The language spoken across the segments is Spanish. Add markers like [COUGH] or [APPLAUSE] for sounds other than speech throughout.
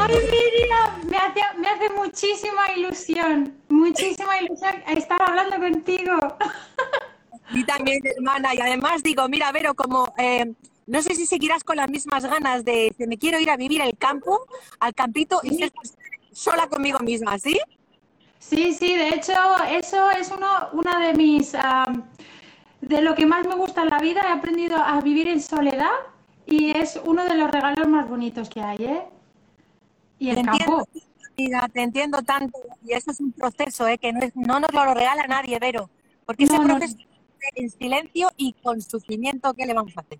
Ay, Miriam, me hace, me hace muchísima ilusión, muchísima ilusión estar hablando contigo. [LAUGHS] Y también, hermana, y además digo, mira, Vero, como eh, no sé si seguirás con las mismas ganas de, de me quiero ir a vivir al campo, al campito y ser sola conmigo misma, ¿sí? Sí, sí, de hecho, eso es uno, una de mis, de lo que más me gusta en la vida. He aprendido a vivir en soledad y es uno de los regalos más bonitos que hay, ¿eh? Y Te entiendo, amiga, te entiendo tanto. Y eso es un proceso, ¿eh? que no, es- no nos lo regala nadie, Vero. Porque ese No, no. proceso en silencio y con sufrimiento, ¿qué le vamos a hacer?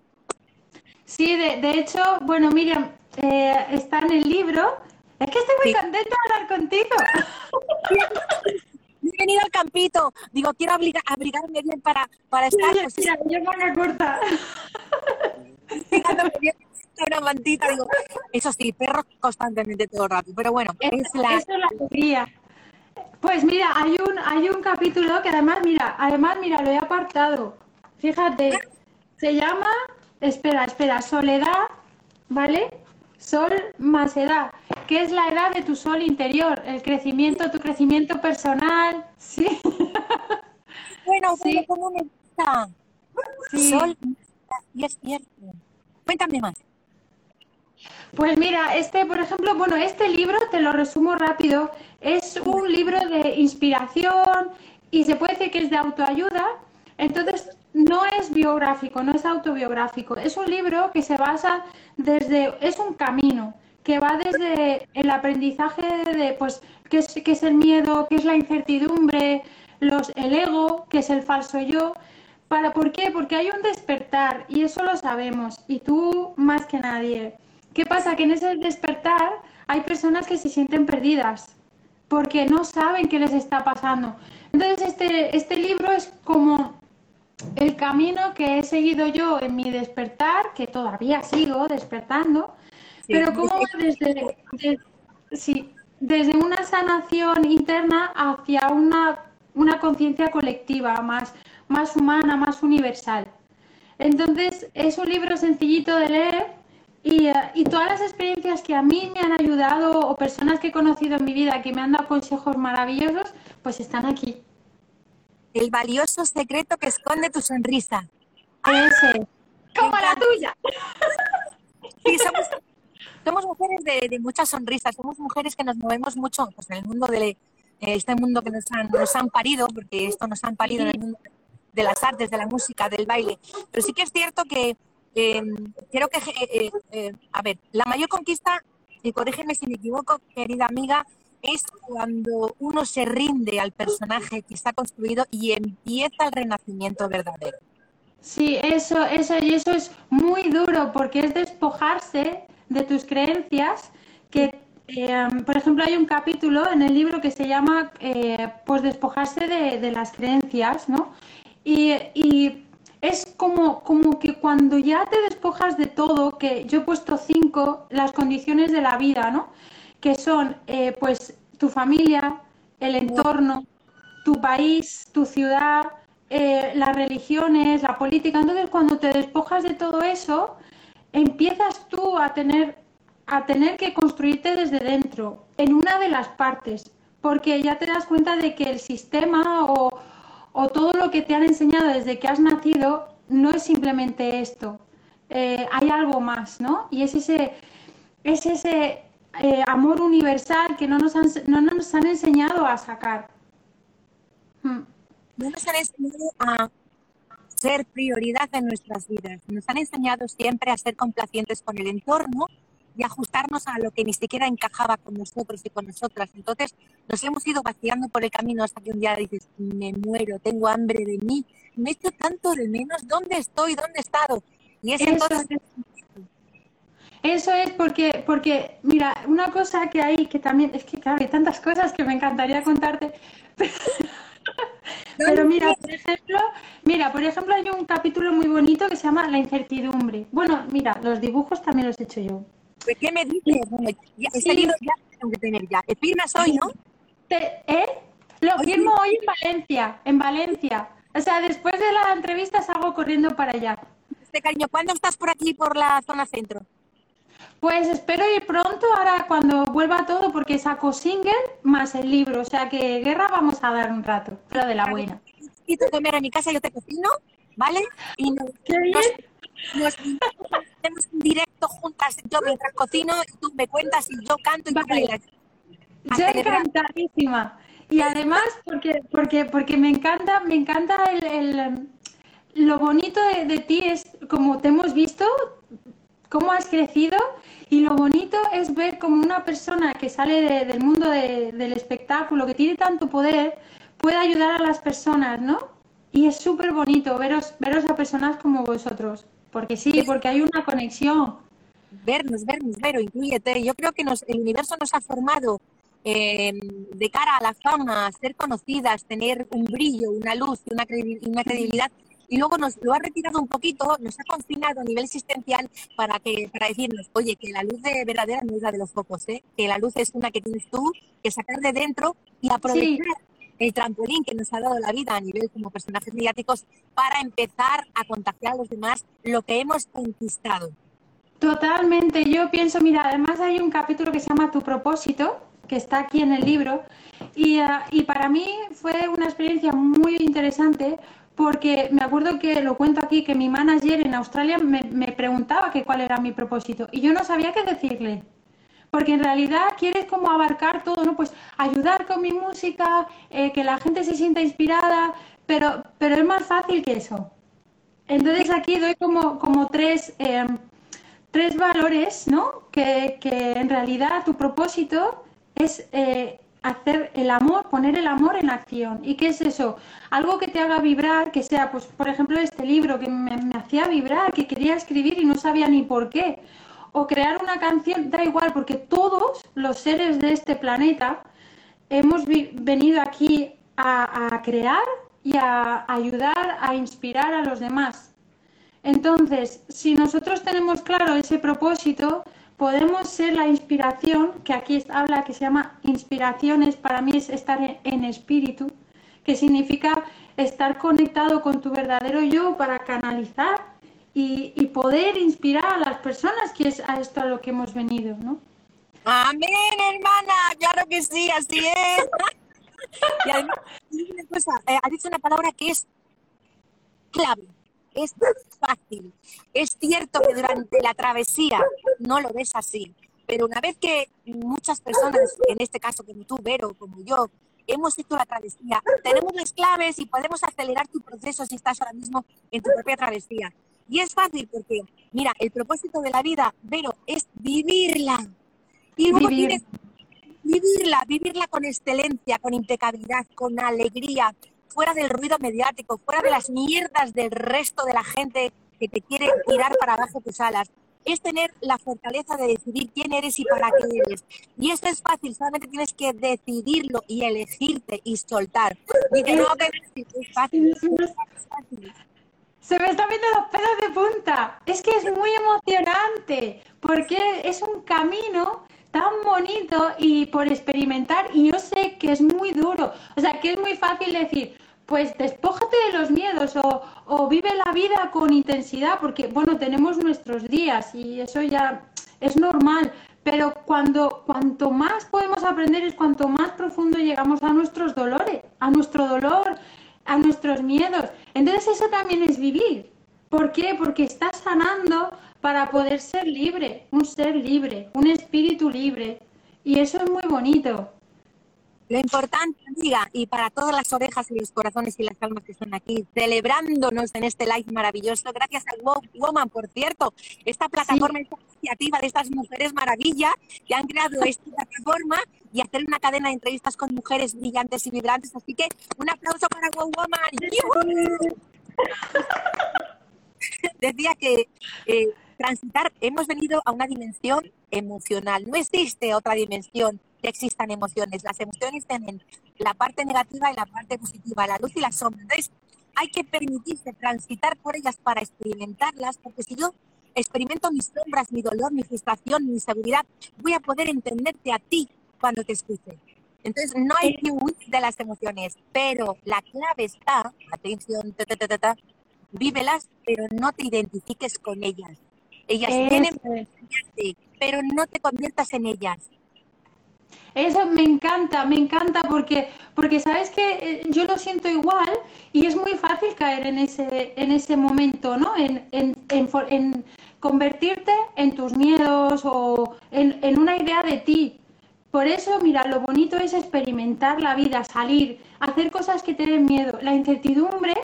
Sí, de, de hecho, bueno, Miriam, eh, está en el libro. Es que estoy muy Sí. contenta de hablar contigo. [LAUGHS] He venido al campito, digo, quiero abriga- abrigarme bien para, para estar, [LAUGHS] pues, mira, yo manga corta. [LAUGHS] una mantita, digo, eso sí, perros constantemente todo el rato, pero bueno, es la... Eso es la alegría. Pues mira, hay un, hay un capítulo que además, mira, además, mira, lo he apartado. Fíjate, se llama, espera, espera, soledad, ¿vale? Sol más edad, que es la edad de tu sol interior, el crecimiento, tu crecimiento personal, sí. [LAUGHS] Bueno, Sí. ¿cómo me gusta? Sí. Sol, y es cierto. Cuéntame más. Pues mira, este, por ejemplo, bueno, este libro, te lo resumo rápido, es un libro de inspiración y se puede decir que es de autoayuda, entonces no es biográfico, no es autobiográfico, es un libro que se basa desde, es un camino que va desde el aprendizaje de, pues, qué es, qué es el miedo, qué es la incertidumbre, los, el ego, qué es el falso yo, ¿Para por qué? Porque hay un despertar y eso lo sabemos y tú más que nadie. ¿Qué pasa? Que en ese despertar hay personas que se sienten perdidas porque no saben qué les está pasando. Entonces este, este libro es como el camino que he seguido yo en mi despertar, que todavía sigo despertando, Sí. pero como va desde, de- sí, desde una sanación interna hacia una, una conciencia colectiva más, más humana, más universal. Entonces, es un libro sencillito de leer y, eh, y todas las experiencias que a mí me han ayudado o personas que he conocido en mi vida que me han dado consejos maravillosos, pues están aquí. El valioso secreto que esconde tu sonrisa. Ese. Como la tuya. Sí, somos, somos mujeres de, de muchas sonrisas, somos mujeres que nos movemos mucho pues, en el mundo de eh, este mundo que nos han, nos han parido, porque esto nos han parido en el mundo de las artes, de la música, del baile. Pero sí que es cierto que eh, creo que, eh, eh, eh, a ver, la mayor conquista, y corrígeme si me equivoco, querida amiga, es cuando uno se rinde al personaje que está construido y empieza el renacimiento verdadero. Sí, eso, eso, y eso es muy duro porque es despojarse de tus creencias que, por ejemplo, hay un capítulo en el libro que se llama pues despojarse de, de las creencias, ¿no? Y, y es como, como que cuando ya te despojas de todo, que yo he puesto cinco, las condiciones de la vida, ¿no? Que son, eh, pues, tu familia, el entorno, tu país, tu ciudad, eh, las religiones, la política. Entonces, cuando te despojas de todo eso, empiezas tú a tener, a tener que construirte desde dentro, en una de las partes, porque ya te das cuenta de que el sistema o, o todo lo que te han enseñado desde que has nacido no es simplemente esto. Eh, hay algo más, ¿no? Y es ese, es ese eh, amor universal que no nos, han, no nos han enseñado a sacar. Hmm. no nos han enseñado a ser prioridad en nuestras vidas. Nos han enseñado siempre a ser complacientes con el entorno y ajustarnos a lo que ni siquiera encajaba con nosotros y con nosotras. Entonces nos hemos ido vaciando por el camino hasta que un día dices, me muero, tengo hambre de mí, me echo tanto de menos, ¿dónde estoy? ¿Dónde he estado? Y es Eso entonces es. Eso es porque, porque, mira, una cosa que hay que también, es que claro, hay tantas cosas que me encantaría contarte. [LAUGHS] Pero, mira, por ejemplo, mira, por ejemplo, hay un capítulo muy bonito que se llama La incertidumbre. Bueno, mira, los dibujos también los he hecho yo. Pues, ¿Qué me dices? ya, ese libro ya tengo que tener ya. ¿Firmas hoy, no? ¿Eh? Lo firmo hoy en Valencia, en Valencia. O sea, después de la entrevista salgo corriendo para allá. Este cariño, ¿cuándo estás por aquí, por la zona centro? Pues espero ir pronto, ahora cuando vuelva todo, porque saco single más el libro. O sea que guerra vamos a dar un rato, pero de la buena. Y tú comer a mi casa, yo te cocino, ¿vale? Y nos, Qué bien. nos, hacemos un directo juntas, yo mientras cocino, y tú me cuentas y yo canto y tú bailas. Yo encantadísima. Y además, porque, porque, porque me encanta, me encanta el, el, lo bonito de, de ti es como te hemos visto, cómo has crecido y lo bonito es ver como una persona que sale de- del mundo de- del espectáculo, que tiene tanto poder, puede ayudar a las personas, ¿no? Y es súper bonito veros, veros a personas como vosotros, porque sí, porque hay una conexión. vernos, vernos, Vero, incluyete. Yo creo que nos, el universo nos ha formado eh, de cara a la fama, a ser conocidas, tener un brillo, una luz una, credi- una credibilidad. Y luego nos lo ha retirado un poquito, nos ha confinado a nivel existencial para que para decirnos, oye, que la luz de verdadera no es la de los focos, ¿eh? que la luz es una que tienes tú, que sacar de dentro y aprovechar el trampolín que nos ha dado la vida a nivel como personajes mediáticos para empezar a contagiar a los demás lo que hemos conquistado. Totalmente, yo pienso, mira, además hay un capítulo que se llama Tu propósito, que está aquí en el libro, y, ah, y para mí fue una experiencia muy interesante porque me acuerdo que lo cuento aquí, que mi manager en Australia me, me preguntaba que cuál era mi propósito y yo no sabía qué decirle. Porque en realidad quieres como abarcar todo, ¿no? Pues ayudar con mi música, eh, que la gente se sienta inspirada, pero, pero es más fácil que eso. Entonces aquí doy como, como tres, eh, tres valores, ¿no? Que, que en realidad tu propósito es eh, hacer el amor, poner el amor en acción. ¿Y qué es eso? Algo que te haga vibrar, que sea, pues, por ejemplo, este libro que me hacía vibrar, que quería escribir y no sabía ni por qué. O crear una canción, da igual, porque todos los seres de este planeta hemos venido aquí a, crear y a ayudar, a inspirar a los demás. Entonces, si nosotros tenemos claro ese propósito, podemos ser la inspiración, que aquí habla que se llama inspiraciones, para mí es estar en espíritu, que significa estar conectado con tu verdadero yo para canalizar y, y poder inspirar a las personas, que es a esto a lo que hemos venido, ¿no? Amén, hermana, claro que sí, así es. Y además, una eh, has dicho una palabra que es clave, es fácil. Es cierto que durante la travesía no lo ves así, pero una vez que muchas personas, en este caso como tú, Vero, como yo, hemos hecho la travesía, tenemos las claves y podemos acelerar tu proceso si estás ahora mismo en tu propia travesía. Y es fácil porque, mira, el propósito de la vida, Vero, es vivirla. Y luego Vivir. tienes vivirla, vivirla con excelencia, con impecabilidad, con alegría, fuera del ruido mediático, fuera de las mierdas del resto de la gente que te quiere tirar para abajo tus alas. Es tener la fortaleza de decidir quién eres y para qué eres. Y esto es fácil, solamente tienes que decidirlo y elegirte y soltar. Que no, que es fácil, es fácil. Se me están viendo los pelos de punta. Es que es muy emocionante porque es un camino tan bonito y por experimentar y yo sé que es muy duro. O sea, que es muy fácil decir, pues despójate de los miedos o, o vive la vida con intensidad porque, bueno, tenemos nuestros días y eso ya es normal. Pero cuando cuanto más podemos aprender es cuanto más profundo llegamos a nuestros dolores, a nuestro dolor, a nuestros miedos. Entonces eso también es vivir. ¿Por qué? Porque estás sanando para poder ser libre, un ser libre, un espíritu libre. Y eso es muy bonito. Lo importante, amiga, y para todas las orejas y los corazones y las almas que están aquí, celebrándonos en este live maravilloso, gracias a Wow Woman, por cierto, esta plataforma, esta iniciativa de estas mujeres maravilla que han creado esta plataforma y hacer una cadena de entrevistas con mujeres brillantes y vibrantes. Así que un aplauso para Wow Woman. [LAUGHS] Decía que eh, transitar, hemos venido a una dimensión emocional. No existe otra dimensión que existan emociones. Las emociones tienen la parte negativa y la parte positiva, la luz y la sombra. Entonces, hay que permitirse transitar por ellas para experimentarlas, porque si yo experimento mis sombras, mi dolor, mi frustración, mi inseguridad, voy a poder entenderte a ti cuando te escuche. Entonces, no hay que huir de las emociones, pero la clave está, atención, ta, ta, ta, vívelas, pero no te identifiques con ellas. Ellas tienen pero no te conviertas en ellas. Eso me encanta, me encanta porque, porque sabes que eh, yo lo siento igual y es muy fácil caer en ese, en ese momento, ¿no? En, en, en, convertirte en tus miedos o en, en una idea de ti. Por eso, mira, lo bonito es experimentar la vida, salir, hacer cosas que te den miedo. La incertidumbre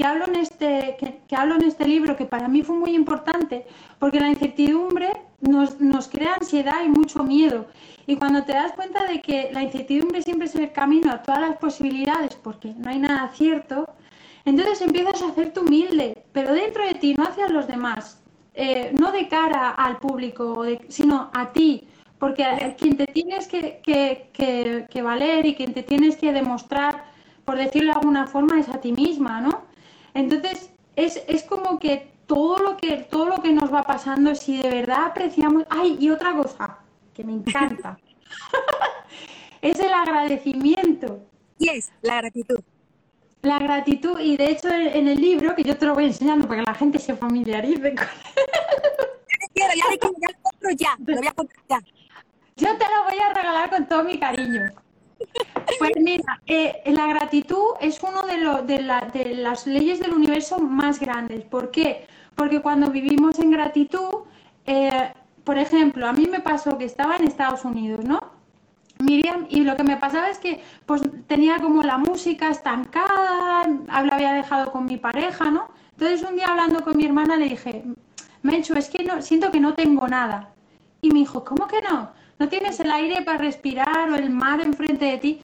que hablo en este, que, en este libro, que para mí fue muy importante, porque la incertidumbre nos, nos crea ansiedad y mucho miedo. Y cuando te das cuenta de que la incertidumbre siempre es el camino a todas las posibilidades, porque no hay nada cierto, entonces empiezas a hacerte humilde, pero dentro de ti, no hacia los demás, eh, no de cara al público, sino a ti, porque quien te tienes que, que, que, valer y quien te tienes que demostrar, por decirlo de alguna forma, es a ti misma, ¿no? Entonces, es, es como que todo lo que todo lo que nos va pasando, si de verdad apreciamos. ¡Ay! Y otra cosa que me encanta. es el agradecimiento. Y es la gratitud. La gratitud, y de hecho en el libro, que yo te lo voy enseñando para que la gente se familiarice con ya ya, ya, compro ya, lo voy a comprar ya. Yo te lo voy a regalar con todo mi cariño. Pues mira, eh, la gratitud es una de, de, las leyes del universo más grandes. ¿Por qué? Porque cuando vivimos en gratitud, eh, por ejemplo, a mí me pasó que estaba en Estados Unidos, ¿no? Miriam, y lo que me pasaba es que pues tenía como la música estancada, la había dejado con mi pareja, ¿no? Entonces un día hablando con mi hermana le dije, Mencho, es que no, siento que no tengo nada. Y me dijo, ¿cómo que no? No tienes el aire para respirar o el mar enfrente de ti.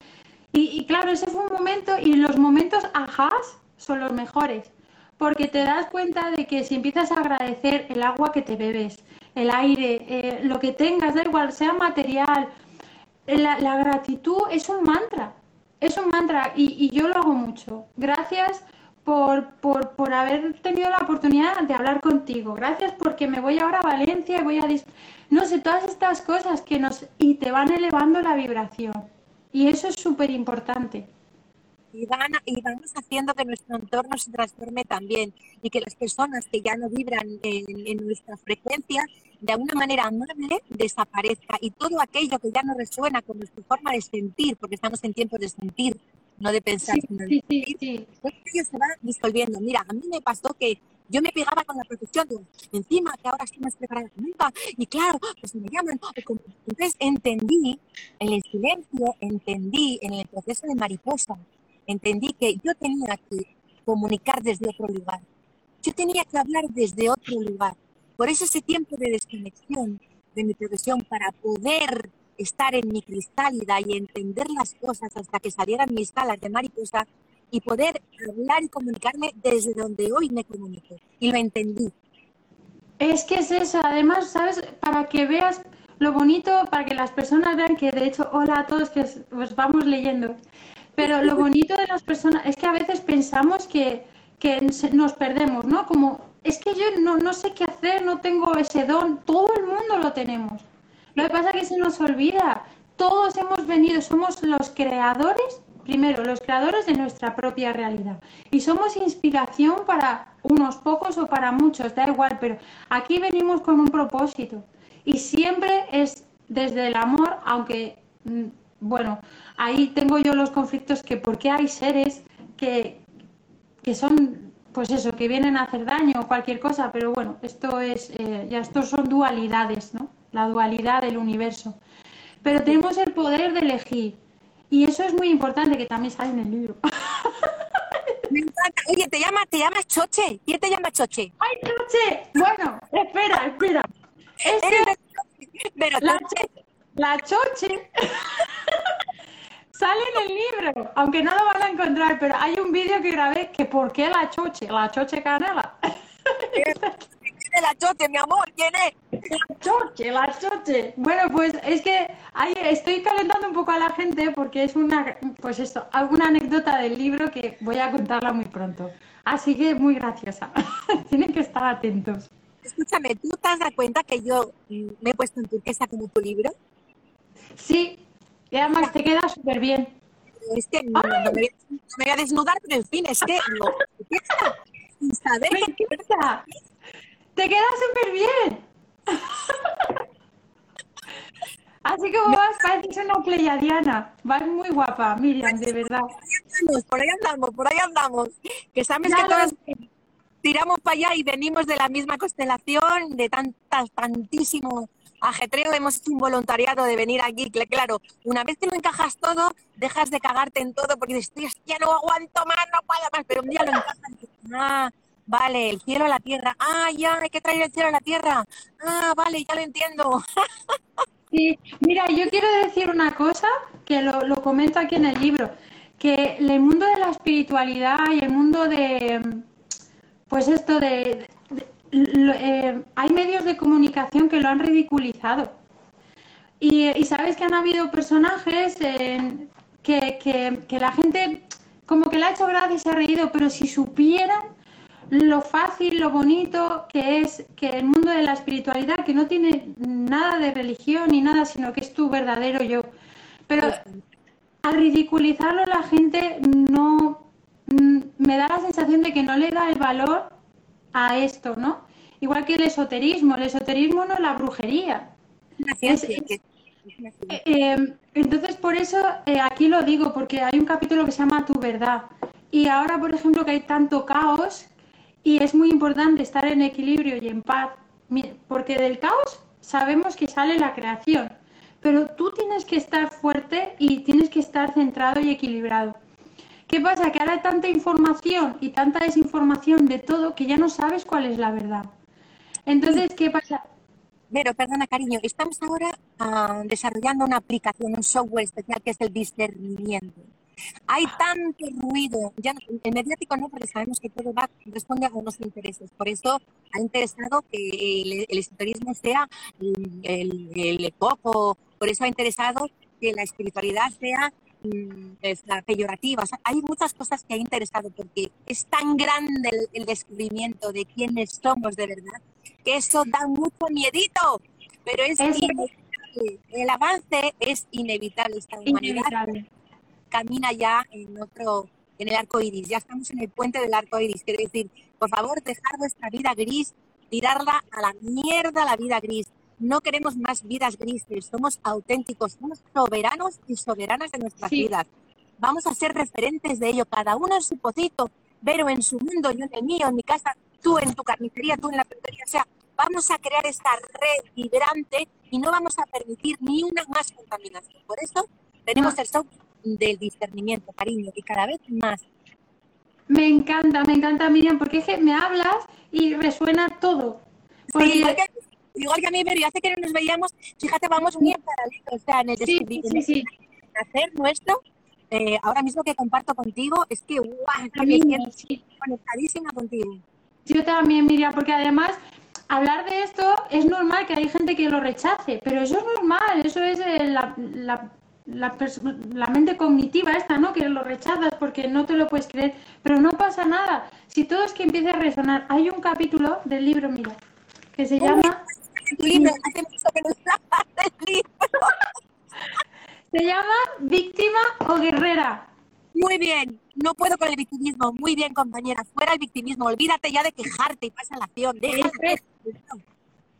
Y, claro, ese fue un momento y los momentos ajás son los mejores, porque te das cuenta de que si empiezas a agradecer el agua que te bebes, el aire, eh, lo que tengas, da igual, sea material, la, gratitud es un mantra, es un mantra y, y yo lo hago mucho. Gracias por, por, por, haber tenido la oportunidad de hablar contigo. Gracias porque me voy ahora a Valencia y voy a... No sé, todas estas cosas que nos... y te van elevando la vibración. Y eso es súper importante. Y, van, y vamos haciendo que nuestro entorno se transforme también y que las personas que ya no vibran en, en nuestra frecuencia de alguna manera amable desaparezca y todo aquello que ya no resuena con nuestra forma de sentir, porque estamos en tiempos de sentir, no de pensar, sino de sí, pues se va disolviendo. Mira, a mí me pasó que yo me pegaba con la profesión, encima que ahora estoy más preparada que nunca, y claro, pues me llaman. Entonces entendí, en el silencio, entendí, en el proceso de mariposa, entendí que yo tenía que comunicar desde otro lugar. Yo tenía que hablar desde otro lugar. Por eso ese tiempo de desconexión de mi profesión para poder estar en mi cristálida y entender las cosas hasta que salieran mis alas de mariposa y poder hablar y comunicarme desde donde hoy me comunico. Y lo entendí. Es que es eso, además, ¿sabes? Para que veas lo bonito, para que las personas vean que, de hecho, hola a todos que os vamos leyendo. Pero lo [LAUGHS] bonito de las personas es que a veces pensamos que, que nos perdemos, ¿no? Como, es que yo no, no sé qué hacer, no tengo ese don, todo el mundo lo tenemos. Lo que pasa es que se nos olvida. Todos hemos venido, somos los creadores, primero, los creadores de nuestra propia realidad. Y somos inspiración para unos pocos o para muchos, da igual, pero aquí venimos con un propósito. Y siempre es desde el amor, aunque, mm, bueno, ahí tengo yo los conflictos que porque hay seres que, que son pues eso, que vienen a hacer daño o cualquier cosa, pero bueno, esto es, eh, ya estos son dualidades, ¿no? La dualidad del universo. Pero tenemos el poder de elegir. Y eso es muy importante, que también sale en el libro. [LAUGHS] Me encanta. Oye, te llama, te llamas Choche. ¿Quién te llama Choche? ¡Ay, Choche! Bueno, espera, espera. Pero la, choche, la Choche [LAUGHS] sale en el libro, aunque no lo van a encontrar, pero hay un vídeo que grabé que ¿por qué la Choche? La Choche Canela. [LAUGHS] la choche, mi amor, ¿quién es? La choche, la choche. Bueno, pues es que ahí estoy calentando un poco a la gente porque es una, pues esto, alguna anécdota del libro que voy a contarla muy pronto. Así que muy graciosa. [LAUGHS] Tienen que estar atentos. Escúchame, ¿tú te has dado cuenta que yo mm, me he puesto en turquesa como tu libro? Sí, y además te queda súper bien. Es que no, no me, voy a- no me voy a desnudar, pero en fin, es que no, [LAUGHS] sin saber Me que. Te queda súper bien. Así como vas, pareces una pleyadiana. Vas muy guapa, Miriam, de verdad. por ahí andamos, por ahí andamos. Que sabes que todas tiramos para allá y venimos de la misma constelación, de tantas, tantísimo ajetreo, hemos hecho un voluntariado de venir aquí, cl- claro, una vez que lo encajas todo, dejas de cagarte en todo porque dices, "Tío, ya no aguanto más, no puedo más, pero un día lo encajas ah, vale, el cielo a la tierra, ah, ya, hay que traer el cielo a la tierra, ah, vale, ya lo entiendo. [LAUGHS] Sí, mira, yo quiero decir una cosa que lo, lo comento aquí en el libro, que el mundo de la espiritualidad y el mundo de, pues esto de, eh, hay medios de comunicación que lo han ridiculizado. Y, y sabes que han habido personajes en- que, que- que la gente como que le ha hecho gracia y se ha reído, pero si supieran lo fácil, lo bonito que es que el mundo de la espiritualidad, que no tiene nada de religión ni nada, sino que es tu verdadero yo. Pero al ridiculizarlo la gente no mm, me da la sensación de que no le da el valor a esto, ¿no? Igual que el esoterismo, el esoterismo no es la brujería. Es- es. Eh, eh, entonces, por eso eh, aquí lo digo, porque hay un capítulo que se llama Tu verdad. Y ahora, por ejemplo, que hay tanto caos y es muy importante estar en equilibrio y en paz, porque del caos sabemos que sale la creación, pero tú tienes que estar fuerte y tienes que estar centrado y equilibrado. ¿Qué pasa? Que ahora hay tanta información y tanta desinformación de todo que ya no sabes cuál es la verdad. Entonces, ¿qué pasa? Pero, perdona, cariño, estamos ahora ah, desarrollando una aplicación, un software especial que es el discernimiento. Hay tanto ruido, ya el mediático no, porque sabemos que todo va, responde a unos intereses. Por eso ha interesado que el, el esoterismo sea el, el, el coco, por eso ha interesado que la espiritualidad sea mm, es la peyorativa. O sea, hay muchas cosas que ha interesado porque es tan grande el, el descubrimiento de quiénes somos de verdad que eso da mucho miedito, pero es Es- inevitable. El avance es inevitable. Esta humanidad. Camina ya en otro, en el arco iris. Ya estamos en el puente del arco iris. Quiero decir, por favor, dejar vuestra vida gris, tirarla a la mierda la vida gris. No queremos más vidas grises, somos auténticos, somos soberanos y soberanas de nuestras Sí. vidas. Vamos a ser referentes de ello, cada uno en su pocito, Vero en su mundo, yo en el mío, en mi casa, tú en tu carnicería, tú en la peluquería. O sea, vamos a crear esta red vibrante y no vamos a permitir ni una más contaminación. Por eso tenemos el software del discernimiento, cariño, y cada vez más. Me encanta, me encanta, Miriam, porque es que me hablas y resuena todo. Porque, Sí, igual, que, igual que a mí, pero ya hace que no nos veíamos, fíjate, vamos muy en paralelo, o sea, en el sí, sí, sí, hacer nuestro, eh, ahora mismo que comparto contigo, es que, guau, es que me también, siento sí. conectadísima contigo. Yo también, Miriam, porque además hablar de esto es normal que hay gente que lo rechace, pero eso es normal, eso es eh, la, la, la, la mente cognitiva esta, ¿no? Que lo rechazas porque no te lo puedes creer, pero no pasa nada. Si todo es que empiece a resonar, hay un capítulo del libro, mira, que se llama, se llama Víctima o Guerrera. Muy bien, no puedo con el victimismo. Muy bien, compañera, fuera el victimismo. Olvídate ya de quejarte y pasa a la acción. Deja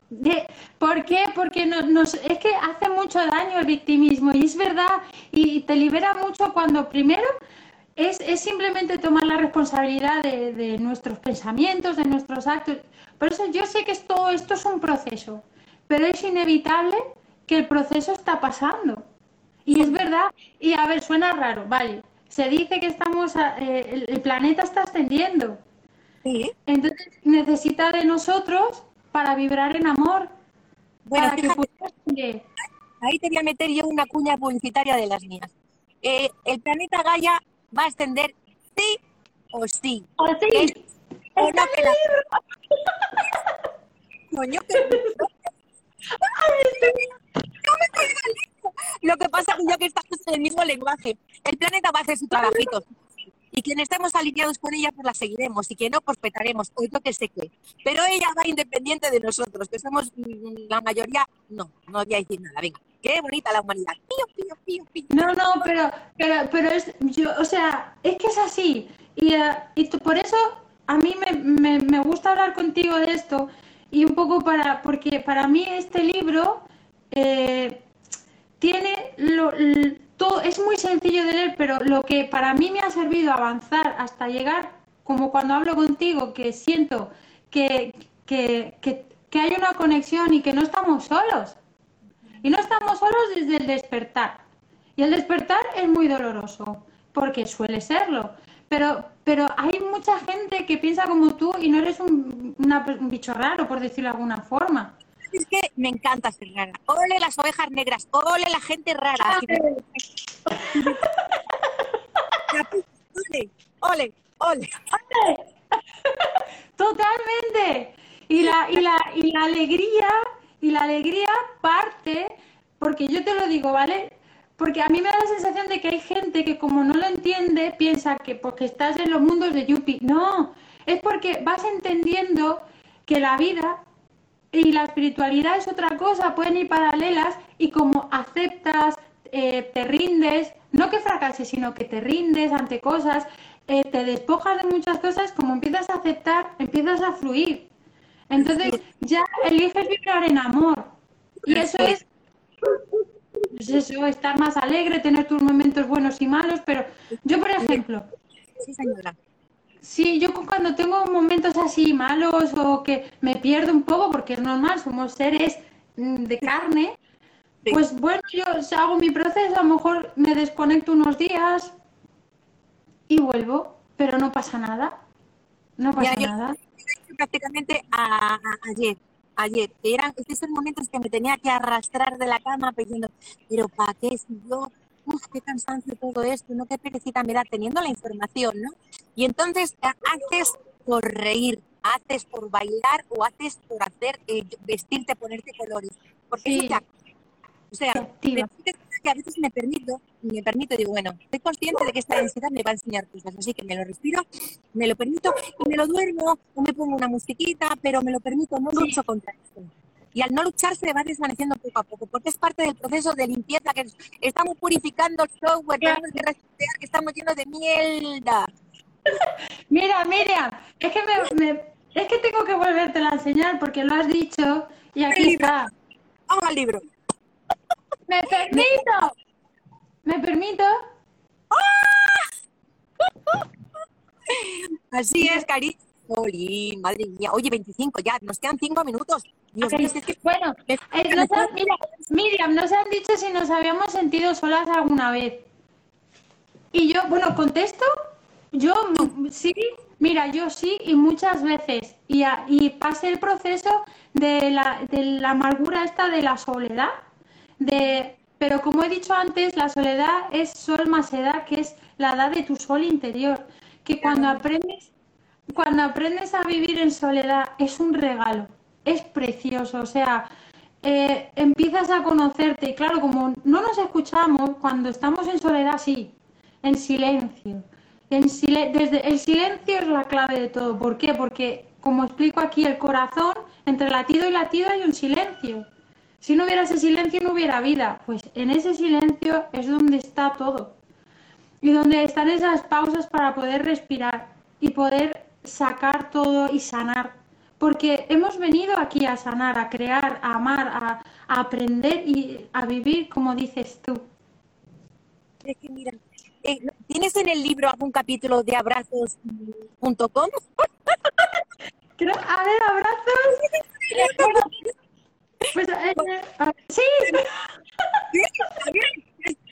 de ¿Por qué? Porque no- nos, es que hace mucho daño el victimismo y es verdad y te libera mucho cuando primero es, es simplemente tomar la responsabilidad de, de nuestros pensamientos, de nuestros actos. Por eso yo sé que es todo esto es un proceso, pero es inevitable que el proceso está pasando. Y es verdad, y a ver, suena raro, vale. Se dice que estamos, a- eh, el, el planeta está ascendiendo. Sí, Entonces necesita de nosotros para vibrar en amor, bueno, para fíjate, ahí te voy a meter yo una cuña publicitaria de las mías. Eh, el planeta Gaia va a ascender sí o sí. O sí, O no que la- coño, que... No me libro. Lo que pasa es que estamos en el mismo lenguaje, el planeta va a hacer su trabajito. Y quien estemos alineados con ella, pues la seguiremos. Y quien no, pues petaremos. O yo que sé qué. Pero ella va independiente de nosotros, que somos mm, la mayoría. No, no voy a decir nada. Venga, qué bonita la humanidad. Pío, pío, pío. No, no, pero, pero, pero es, yo, o sea, es que es así. Y, eh, y por eso a mí me, me, me gusta hablar contigo de esto y un poco para, porque para mí este libro eh, tiene lo, todo, es muy sencillo de leer, pero lo que para mí me ha servido avanzar hasta llegar, como cuando hablo contigo, que siento que, que, que, que hay una conexión y que no estamos solos. Y no estamos solos desde el despertar. Y el despertar es muy doloroso, porque suele serlo. Pero, pero hay mucha gente que piensa como tú y no eres un, un bicho raro, por decirlo de alguna forma. Es que me encanta ser rara. Ole las ovejas negras, ole la gente rara. Ole, ole, ole. Totalmente. Y la, y la, y la alegría, y la alegría parte, porque yo te lo digo, ¿vale? Porque a mí me da la sensación de que hay gente que como no lo entiende, piensa que porque estás en los mundos de Yuppie. No, es porque vas entendiendo que la vida y la espiritualidad es otra cosa, pueden ir paralelas y como aceptas, eh, te rindes, no que fracases, sino que te rindes ante cosas, eh, te despojas de muchas cosas, como empiezas a aceptar, empiezas a fluir. Entonces ya eliges vibrar en amor. Y eso es, pues eso, estar más alegre, tener tus momentos buenos y malos, pero yo, por ejemplo, Sí, señora. Sí, yo cu- cuando tengo momentos así malos o que me pierdo un poco, porque es normal, somos seres mm, de carne, Sí. pues bueno, yo hago mi proceso, a lo mejor me desconecto unos días y vuelvo, pero no pasa nada. No pasa yo- nada. prácticamente a, a- ayer, ayer, que eran esos momentos que me tenía que arrastrar de la cama pensando, pero ¿para qué si yo, uf, qué cansancio todo esto, no qué perecita me da teniendo la información, ¿no? Y entonces ha- haces por reír, haces por bailar o haces por hacer, eh, vestirte, ponerte colores. Porque Sí. o sea, que a veces me permito, me permito, digo, bueno, estoy consciente de que esta densidad me va a enseñar cosas, así que me lo respiro, me lo permito y me lo duermo, o me pongo una musiquita, pero me lo permito, no lucho contra esto. Y al no luchar se va desvaneciendo poco a poco, porque es parte del proceso de limpieza que estamos purificando el software, tenemos que resetear que estamos llenos de mierda. [LAUGHS] Mira, Miriam, es que, me, me- es que tengo que volvértela a enseñar porque lo has dicho y aquí está. Vamos al libro. ¡Me permito! ¿Me permito? [LAUGHS] Así es, cariño. Madre mía. Oye, 25 ya, nos quedan 5 minutos. Bueno, eh, nos han- mira, Miriam, nos han dicho si nos habíamos sentido solas alguna vez. Y yo, bueno, contesto, yo sí, mira, yo sí y muchas veces. Y, a- y pasé el proceso de la, de la amargura esta de la soledad. De, pero como he dicho antes, la soledad es sol más edad, que es la edad de tu sol interior. Que cuando aprendes cuando aprendes a vivir en soledad es un regalo, es precioso, o sea, eh, empiezas a conocerte y claro, como no nos escuchamos, cuando estamos en soledad sí, en silencio. En sile- desde el silencio es la clave de todo. ¿Por qué? Porque, como explico aquí, el corazón, entre latido y latido hay un silencio. Si no hubiera ese silencio no hubiera vida. Pues en ese silencio es donde está todo y donde están esas pausas para poder respirar y poder sacar todo y sanar. Porque hemos venido aquí a sanar, a crear, a amar, a, a aprender y a vivir como dices tú. es que mira, eh, ¿tienes en el libro algún capítulo de abrazos.com? [LAUGHS] Creo- a ver, abrazos. [LAUGHS] Pues, eh, a- sí,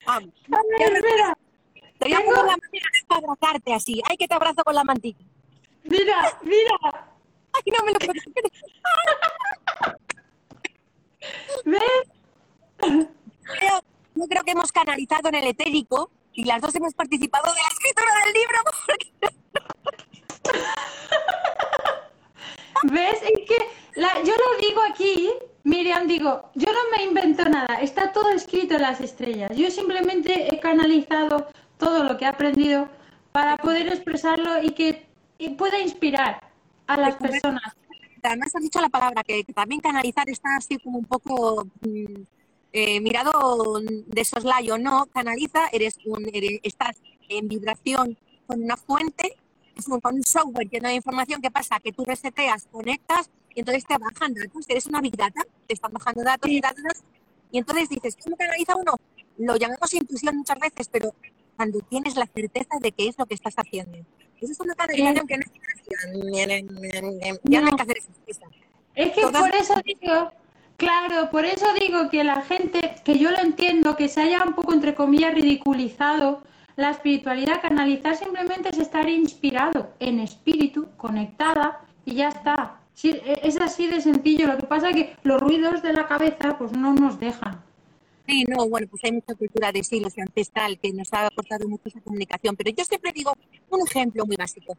a ver, [LAUGHS] espera. Te voy a poner la manera para abrazarte así. Ay, que te abrazo con la mantita. Mira, mira, Ay, no me lo puedo creer. ¿ves? Yo creo que hemos canalizado en el etérico y las dos hemos participado de la escritura del libro. porque- ¿Ves? Es que yo lo digo aquí, Miriam, digo, yo no me invento nada, está todo escrito en las estrellas. Yo simplemente he canalizado todo lo que he aprendido para poder expresarlo y que pueda inspirar a las personas. Además has dicho la palabra que, también canalizar está así como un poco mm, eh, mirado de soslayo, no, canaliza, eres un, estás en vibración con una fuente, con un software lleno de información, ¿qué pasa? Que tú reseteas, conectas y entonces te bajan datos, eres una big data, te están bajando datos y datos, y entonces dices, ¿cómo canaliza uno? Lo llamamos intuición muchas veces, pero cuando tienes la certeza de qué es lo que estás haciendo. Eso es una que no es ya no hay que hacer eso. Es que por eso digo, claro, por eso digo que la gente, que yo lo entiendo, que se haya un poco, entre comillas, ridiculizado la espiritualidad, canalizar simplemente es estar inspirado en espíritu, conectada, y ya está. E, es así de sencillo. Lo que pasa es que los ruidos de la cabeza pues no nos dejan. Sí, no, bueno, pues hay mucha cultura de siglos y ancestral que nos ha aportado mucho esa comunicación, pero yo siempre digo un ejemplo muy básico.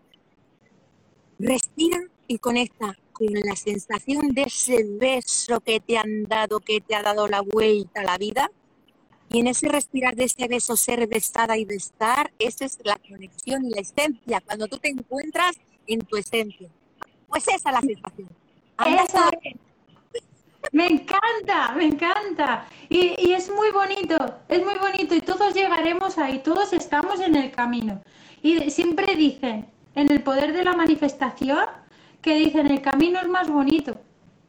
Respira y conecta con la sensación de ese beso que te han dado, que te ha dado la vuelta a la vida. Y en ese respirar de ese beso, ser besada y besar, esa es la conexión y la esencia, cuando tú te encuentras en tu esencia. Pues esa es la sensación. Me encanta, me encanta. Y, es muy bonito, es muy bonito y todos llegaremos ahí, todos estamos en el camino. Y siempre dicen, en el poder de la manifestación, que dicen, el camino es más bonito,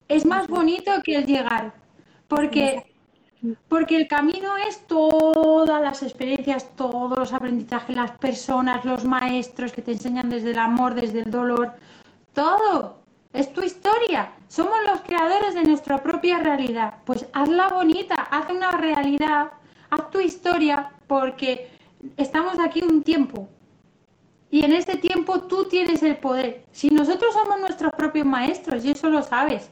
es más bonito que el llegar, porque, porque el camino es todas las experiencias, todos los aprendizajes, las personas, los maestros que te enseñan desde el amor, desde el dolor, todo. Es tu historia. Somos los creadores de nuestra propia realidad. Pues hazla bonita, haz una realidad, haz tu historia, porque estamos aquí un tiempo. Y en este tiempo tú tienes el poder. Si nosotros somos nuestros propios maestros, y eso lo sabes,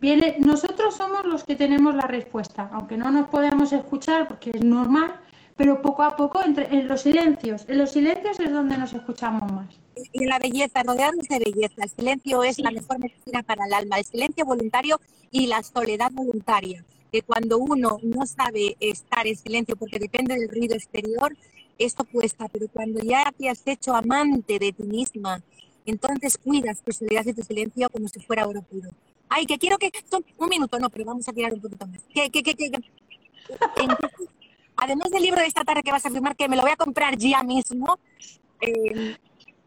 viene, nosotros somos los que tenemos la respuesta, aunque no nos podemos escuchar porque es normal, pero poco a poco entre, en los silencios, en los silencios es donde nos escuchamos más y la belleza, rodearnos de belleza. El silencio es la mejor medicina para el alma, el silencio voluntario y la soledad voluntaria. Que cuando uno no sabe estar en silencio porque depende del ruido exterior, esto cuesta, pero cuando ya te has hecho amante de ti misma, entonces cuidas tu soledad y tu silencio como si fuera oro puro. Ay, que quiero que... Un minuto, no, pero vamos a tirar un poquito más. Que, que, que, que. además del libro de esta tarde que vas a firmar, que me lo voy a comprar ya mismo, eh,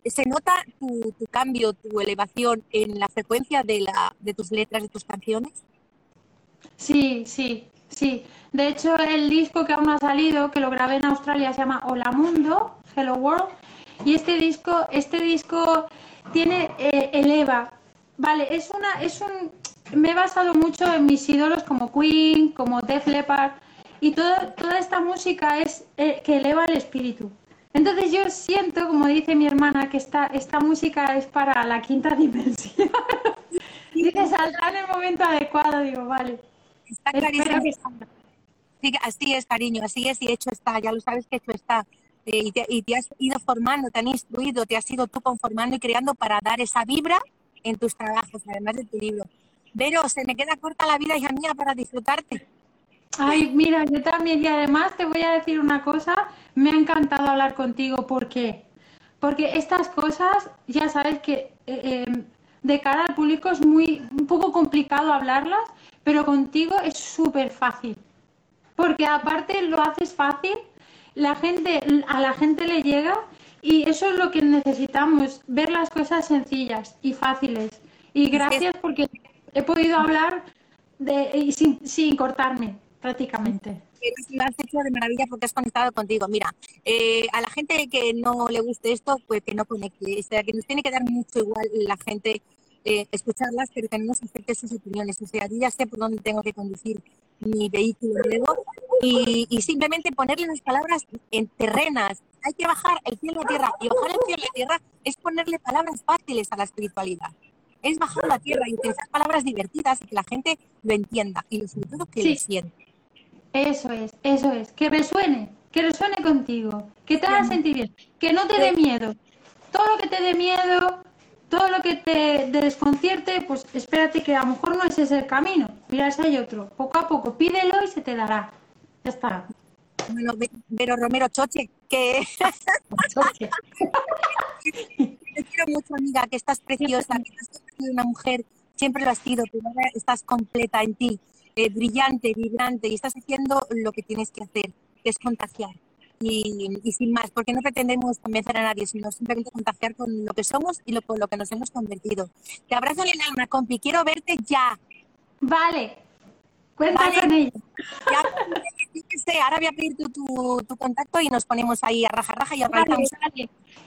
¿Se nota tu, cambio, tu elevación en la frecuencia de, la, de tus letras, de tus canciones? Sí, sí, sí. De hecho, el disco que aún no ha salido, que lo grabé en Australia, se llama Hola Mundo, Hello World. Y este disco, este disco tiene, eh, eleva. Vale, es una, es un, me he basado mucho en mis ídolos como Queen, como Def Leppard, y toda esta música es eh, que eleva el espíritu. Entonces yo siento, como dice mi hermana, que esta, esta música es para la quinta [LAUGHS] dimensión. dice, saldrá en el momento adecuado, digo, vale. Está clarísimo. Sí, así es, cariño, así es y hecho está, ya lo sabes que hecho está. Eh, y, te, y, te, has ido formando, te han instruido, te has ido tú conformando y creando para dar esa vibra en tus trabajos, además de tu libro. Pero se me queda corta la vida, hija mía, para disfrutarte. Ay, mira, yo también, y además te voy a decir una cosa, me ha encantado hablar contigo, ¿por qué? Porque estas cosas, ya sabes que eh, em, de cara al público es muy, un poco complicado hablarlas, pero contigo es súper fácil. Porque aparte lo haces fácil, la gente, a la gente le llega y eso es lo que necesitamos, ver las cosas sencillas y fáciles. Y gracias porque he podido hablar de, sin, sin cortarme prácticamente. Lo has hecho de maravilla porque has conectado contigo. Mira, eh, a la gente que no le guste esto, pues que no conecte. O sea, que nos tiene que dar mucho igual la gente eh, escucharlas, pero que no nos acepte sus opiniones. O sea, yo ya sé por dónde tengo que conducir mi vehículo nuevo y, y simplemente ponerle las palabras en terrenas. Hay que bajar el cielo a la tierra y bajar el cielo a la tierra es ponerle palabras fáciles a la espiritualidad es bajar la tierra y utilizar palabras divertidas y que la gente lo entienda y sobre todo que lo sienta. Eso es, eso es. Que resuene, que resuene contigo, que te haga sentir bien, que no te dé miedo. Todo lo que te dé miedo, todo lo que te, desconcierte, pues espérate que a lo mejor no ese es el camino. Mira, si hay otro. Poco a poco, pídelo y se te dará. Ya está. Bueno, pero Romero Choche, que... [LAUGHS] Choche. Te quiero mucho, amiga, que estás preciosa, que estás una mujer, siempre lo has sido, pero ahora estás completa en ti, eh, brillante, vibrante, y estás haciendo lo que tienes que hacer, que es contagiar y, sin más, porque no pretendemos convencer a nadie, sino simplemente contagiar con lo que somos y lo, con lo que nos hemos convertido. Te abrazo en el alma, compi, quiero verte ya. Vale, cuenta con ella. Ya, ahora voy a pedir tu, tu, contacto y nos ponemos ahí a raja raja y organizamos.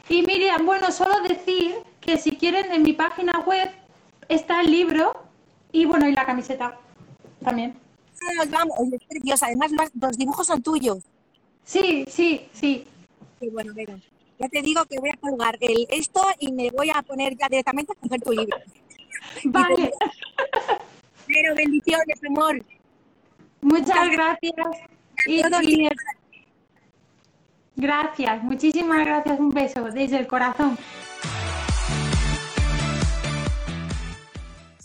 Y Miriam, bueno, solo decir que si quieren en mi página web está el libro y bueno, y la camiseta también. Nos vamos, es preciosa, además los dibujos son tuyos. Sí, sí, sí. Qué bueno, Vero. Ya te digo que voy a colgar el, esto y me voy a poner ya directamente a coger tu libro. [LAUGHS] Vale. Pero bendiciones, amor. Muchas gracias. gracias, muchísimas gracias. Un beso desde el corazón.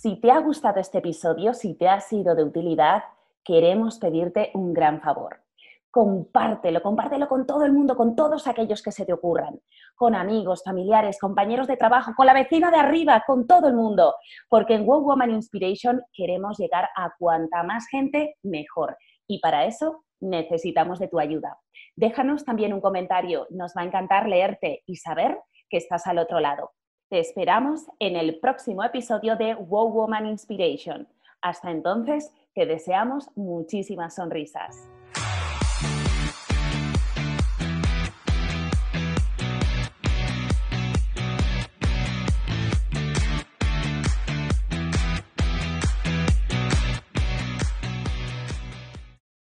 Si te ha gustado este episodio, si te ha sido de utilidad, queremos pedirte un gran favor compártelo, compártelo con todo el mundo, con todos aquellos que se te ocurran, con amigos, familiares, compañeros de trabajo, con la vecina de arriba, con todo el mundo, porque en Wow Woman Inspiration queremos llegar a cuanta más gente mejor y para eso necesitamos de tu ayuda. Déjanos también un comentario, nos va a encantar leerte y saber que estás al otro lado. Te esperamos en el próximo episodio de Wow Woman Inspiration. Hasta entonces, te deseamos muchísimas sonrisas.